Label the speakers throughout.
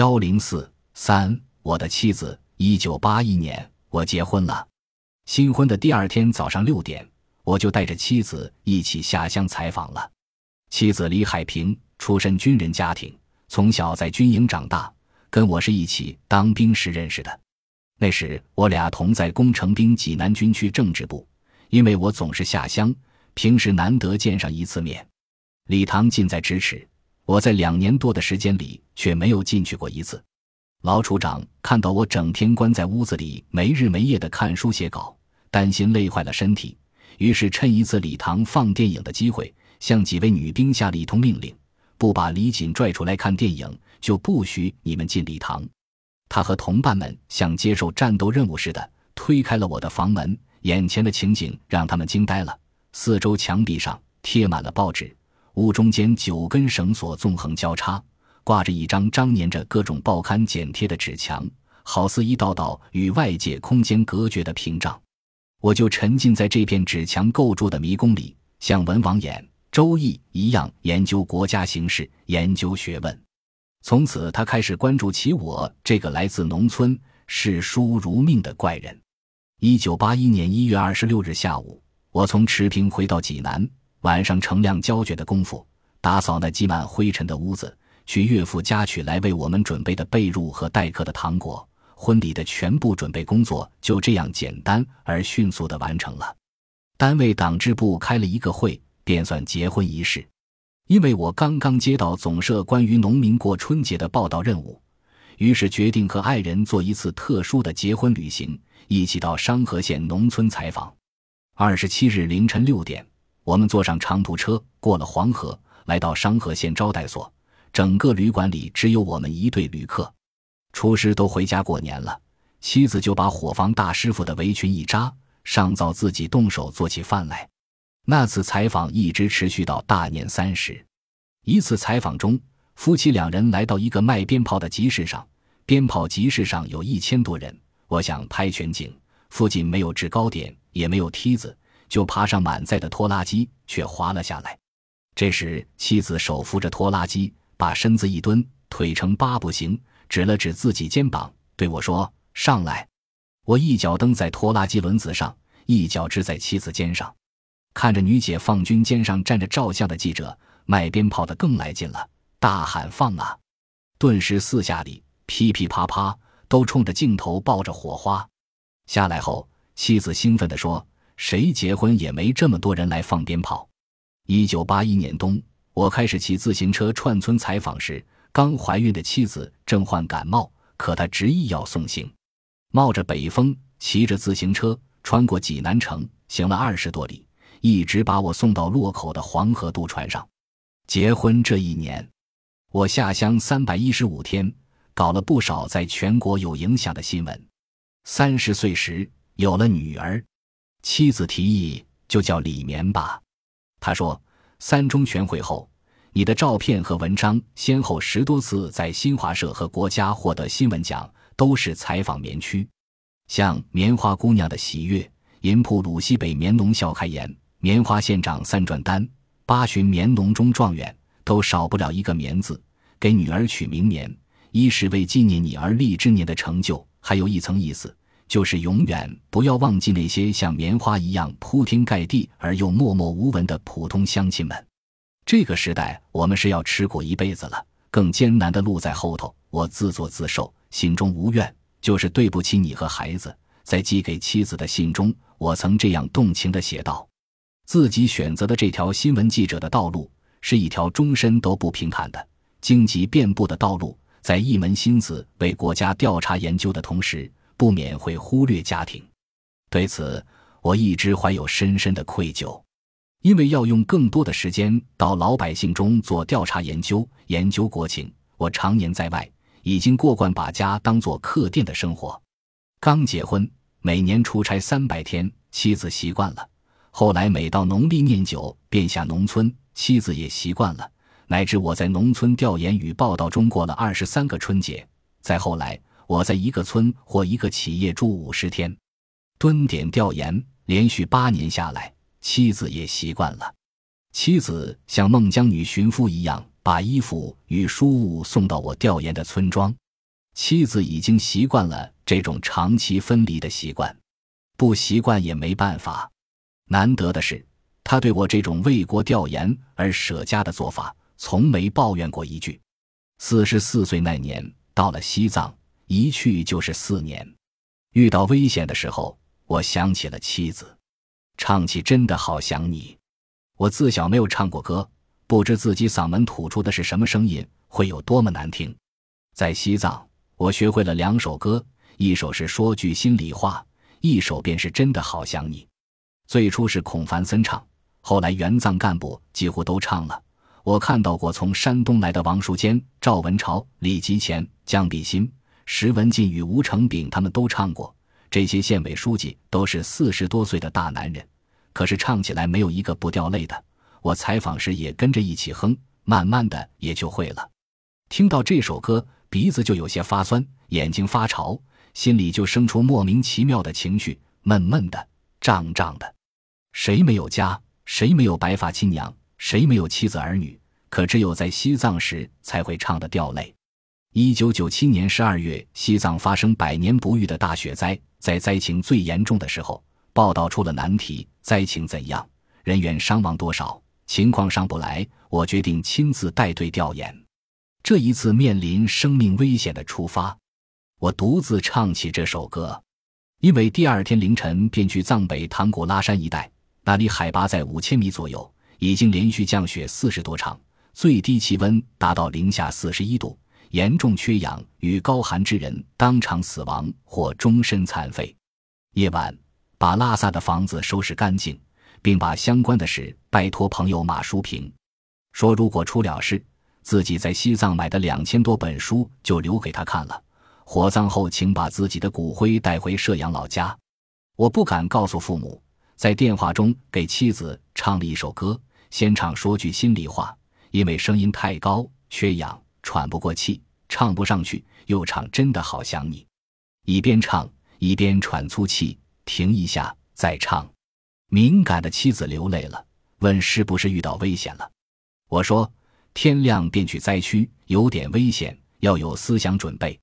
Speaker 1: 幺零四三，我的妻子。一九八一年，我结婚了。新婚的第二天早上六点，我就带着妻子一起下乡采访了。妻子李海平出身军人家庭，从小在军营长大，跟我是一起当兵时认识的。那时我俩同在工程兵济南军区政治部，因为我总是下乡，平时难得见上一次面。礼堂近在咫尺，我在两年多的时间里却没有进去过一次。老处长看到我整天关在屋子里，没日没夜的看书写稿，担心累坏了身体，于是趁一次礼堂放电影的机会，向几位女兵下了一通命令：不把李锦拽出来看电影，就不许你们进礼堂。他和同伴们像接受战斗任务似的推开了我的房门，眼前的情景让他们惊呆了。四周墙壁上贴满了报纸，屋中间九根绳索纵横交叉。挂着一张张粘着各种报刊剪贴的纸墙，好似一道道与外界空间隔绝的屏障。我就沉浸在这片纸墙构筑的迷宫里，像文王演《周易》一样研究国家形势，研究学问。从此，他开始关注起我这个来自农村、视书如命的怪人。一九八一年一月二十六日下午，我从池平回到济南，晚上乘亮胶卷的功夫，打扫那积满灰尘的屋子。去岳父家取来为我们准备的被褥和待客的糖果，婚礼的全部准备工作就这样简单而迅速地完成了。单位党支部开了一个会，便算结婚仪式。因为我刚刚接到总社关于农民过春节的报道任务，于是决定和爱人做一次特殊的结婚旅行，一起到商河县农村采访。二十七日凌晨六点，我们坐上长途车，过了黄河，来到商河县招待所。整个旅馆里只有我们一对旅客，厨师都回家过年了。妻子就把伙房大师傅的围裙一扎，上灶自己动手做起饭来。那次采访一直持续到大年三十。一次采访中，夫妻两人来到一个卖鞭炮的集市上，鞭炮集市上有一千多人。我想拍全景，附近没有制高点，也没有梯子，就爬上满载的拖拉机，却滑了下来。这时，妻子手扶着拖拉机。把身子一蹲，腿成八步形，指了指自己肩膀，对我说：“上来。”我一脚蹬在拖拉机轮子上，一脚支在妻子肩上。看着女解放军肩上站着照相的记者，卖鞭炮的更来劲了，大喊：“放啊！”顿时四下里噼噼啪啪都冲着镜头爆着火花。下来后，妻子兴奋地说：“谁结婚也没这么多人来放鞭炮。”一九八一年冬。我开始骑自行车串村采访时，刚怀孕的妻子正患感冒，可她执意要送行，冒着北风，骑着自行车穿过济南城，行了二十多里，一直把我送到洛口的黄河渡船上。结婚这一年，我下乡三百一十五天，搞了不少在全国有影响的新闻。三十岁时有了女儿，妻子提议就叫李棉吧，他说。三中全会后，你的照片和文章先后十多次在新华社和国家获得新闻奖，都是采访棉区，像《棉花姑娘的喜悦》《银铺鲁西北棉农笑开颜》《棉花县长三转单》《八旬棉农中状元》，都少不了一个“棉”字。给女儿取名“棉”，一是为纪念你而立之年的成就，还有一层意思。就是永远不要忘记那些像棉花一样铺天盖地而又默默无闻的普通乡亲们。这个时代，我们是要吃苦一辈子了，更艰难的路在后头。我自作自受，心中无怨，就是对不起你和孩子。在寄给妻子的信中，我曾这样动情地写道：自己选择的这条新闻记者的道路，是一条终身都不平坦的荆棘遍布的道路。在一门心思为国家调查研究的同时。不免会忽略家庭，对此我一直怀有深深的愧疚，因为要用更多的时间到老百姓中做调查研究，研究国情。我常年在外，已经过惯把家当做客店的生活。刚结婚，每年出差三百天，妻子习惯了。后来每到农历念九，便下农村，妻子也习惯了。乃至我在农村调研与报道中过了二十三个春节。再后来。我在一个村或一个企业住五十天，蹲点调研，连续八年下来，妻子也习惯了。妻子像孟姜女寻夫一样，把衣服与书物送到我调研的村庄。妻子已经习惯了这种长期分离的习惯，不习惯也没办法。难得的是，他对我这种为国调研而舍家的做法，从没抱怨过一句。四十四岁那年，到了西藏，一去就是四年。遇到危险的时候，我想起了妻子，唱起真的好想你。我自小没有唱过歌。不知自己嗓门吐出的是什么声音，会有多么难听。在西藏，我学会了两首歌，一首是说句心里话，一首便是真的好想你。最初是孔繁森唱，后来援藏干部几乎都唱了。我看到过从山东来的王树坚、赵文朝、李吉前、姜必新、石文进与吴成炳，他们都唱过。这些县委书记都是四十多岁的大男人，可是唱起来没有一个不掉泪的。我采访时也跟着一起哼，慢慢的也就会了。听到这首歌，鼻子就有些发酸，眼睛发潮，心里就生出莫名其妙的情绪，闷闷的，胀胀的。谁没有家？谁没有白发亲娘？谁没有妻子儿女？可只有在西藏时才会唱得掉泪。一九九七年十二月，西藏发生百年不遇的大雪灾，在灾情最严重的时候，报道出了难题：灾情怎样？人员伤亡多少？情况上不来，我决定亲自带队调研。这一次面临生命危险的出发，我独自唱起这首歌。因为第二天凌晨便去藏北唐古拉山一带，那里海拔在五千米左右，已经连续降雪四十多场，最低气温达到零下四十一度，严重缺氧与高寒之人当场死亡或终身残废。夜晚，把拉萨的房子收拾干净。并把相关的事拜托朋友马淑平，说如果出了事，自己在西藏买的两千多本书就留给他看了。火葬后，请把自己的骨灰带回射阳老家。我不敢告诉父母，在电话中给妻子唱了一首歌，先唱说句心里话，因为声音太高，缺氧，喘不过气，唱不上去，又唱真的好想你，一边唱一边喘粗气，停一下再唱。敏感的妻子流泪了，问是不是遇到危险了。我说天亮便去灾区，有点危险，要有思想准备。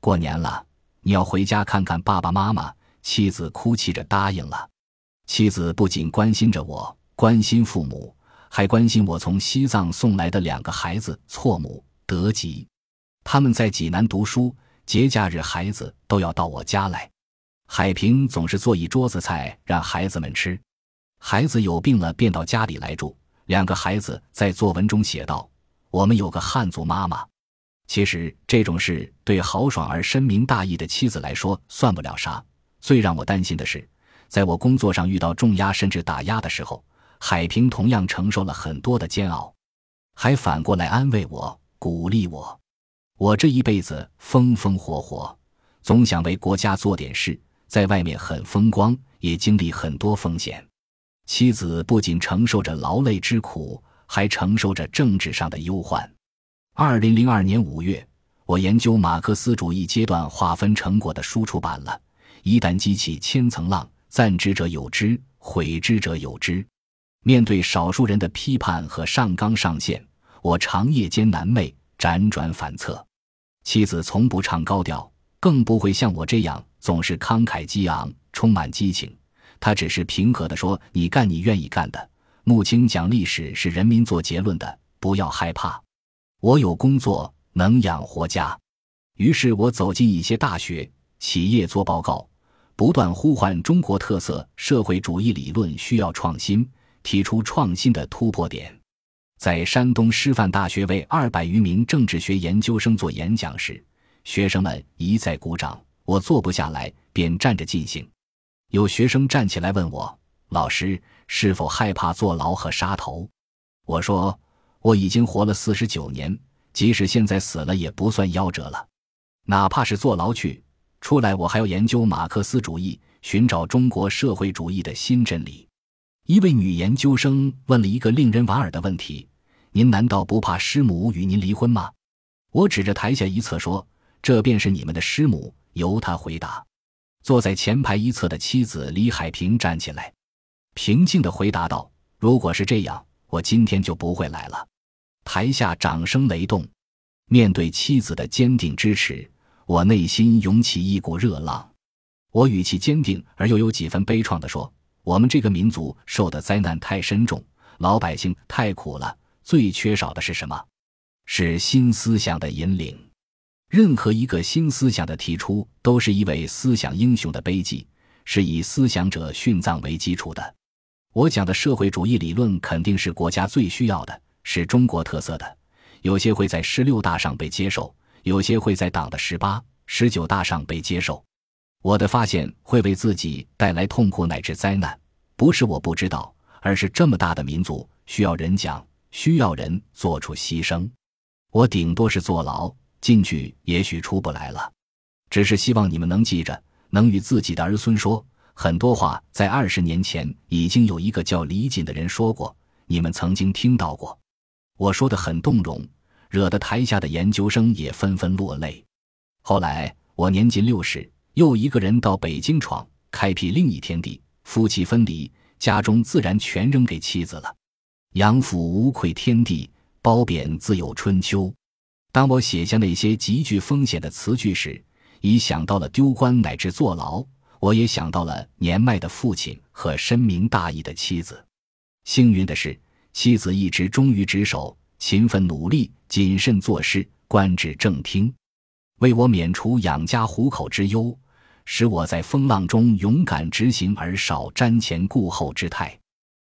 Speaker 1: 过年了，你要回家看看爸爸妈妈。妻子哭泣着答应了。妻子不仅关心着我，关心父母，还关心我从西藏送来的两个孩子错母德吉。他们在济南读书，节假日孩子都要到我家来。海平总是做一桌子菜让孩子们吃，孩子有病了便到家里来住。两个孩子在作文中写道：“我们有个汉族妈妈。”其实这种事对豪爽而深明大义的妻子来说算不了啥。最让我担心的是，在我工作上遇到重压甚至打压的时候，海平同样承受了很多的煎熬，还反过来安慰我、鼓励我。我这一辈子风风火火，总想为国家做点事。在外面很风光，也经历很多风险。妻子不仅承受着劳累之苦，还承受着政治上的忧患。二零零二年五月，我研究马克思主义阶段划分成果的书出版了。一旦激起千层浪，赞之者有之，毁之者有之。面对少数人的批判和上纲上线，我长夜间难寐，辗转反侧。妻子从不唱高调，更不会像我这样。总是慷慨激昂，充满激情。他只是平和地说：“你干你愿意干的。穆青讲历史是人民做结论的，不要害怕。我有工作，能养活家。”于是，我走进一些大学、企业做报告，不断呼唤中国特色社会主义理论需要创新，提出创新的突破点。在山东师范大学为二百余名政治学研究生做演讲时，学生们一再鼓掌。我坐不下来，便站着进行。有学生站起来问我：“老师是否害怕坐牢和杀头？”我说：“我已经活了四十九年，即使现在死了也不算夭折了。哪怕是坐牢去，出来我还要研究马克思主义，寻找中国社会主义的新真理。”一位女研究生问了一个令人莞尔的问题：“您难道不怕师母与您离婚吗？”我指着台下一侧说：“这便是你们的师母。”由他回答。坐在前排一侧的妻子李海平站起来，平静地回答道：“如果是这样，我今天就不会来了。”台下掌声雷动。面对妻子的坚定支持，我内心涌起一股热浪。我语气坚定而又有几分悲怆地说：“我们这个民族受的灾难太深重，老百姓太苦了，最缺少的是什么？是新思想的引领。任何一个新思想的提出，都是一位思想英雄的悲剧，是以思想者殉葬为基础的。我讲的社会主义理论肯定是国家最需要的，是中国特色的。有些会在十六大上被接受，有些会在党的十八、十九大上被接受。”我的发现会为自己带来痛苦乃至灾难，不是我不知道，而是这么大的民族需要人讲，需要人做出牺牲。我顶多是坐牢进去，也许出不来了。只是希望你们能记着，能与自己的儿孙说很多话。在二十年前，已经有一个叫李锦的人说过，你们曾经听到过。我说的很动容，惹得台下的研究生也纷纷落泪。后来我年近六十。又一个人到北京闯，开辟另一天地。夫妻分离，家中自然全扔给妻子了。养父无愧天地，褒贬自有春秋。当我写下那些极具风险的词句时，已想到了丢官乃至坐牢。我也想到了年迈的父亲和深明大义的妻子。幸运的是，妻子一直忠于职守，勤奋努力，谨慎做事，官至正厅，为我免除养家糊口之忧。使我在风浪中勇敢执行，而少瞻前顾后之态。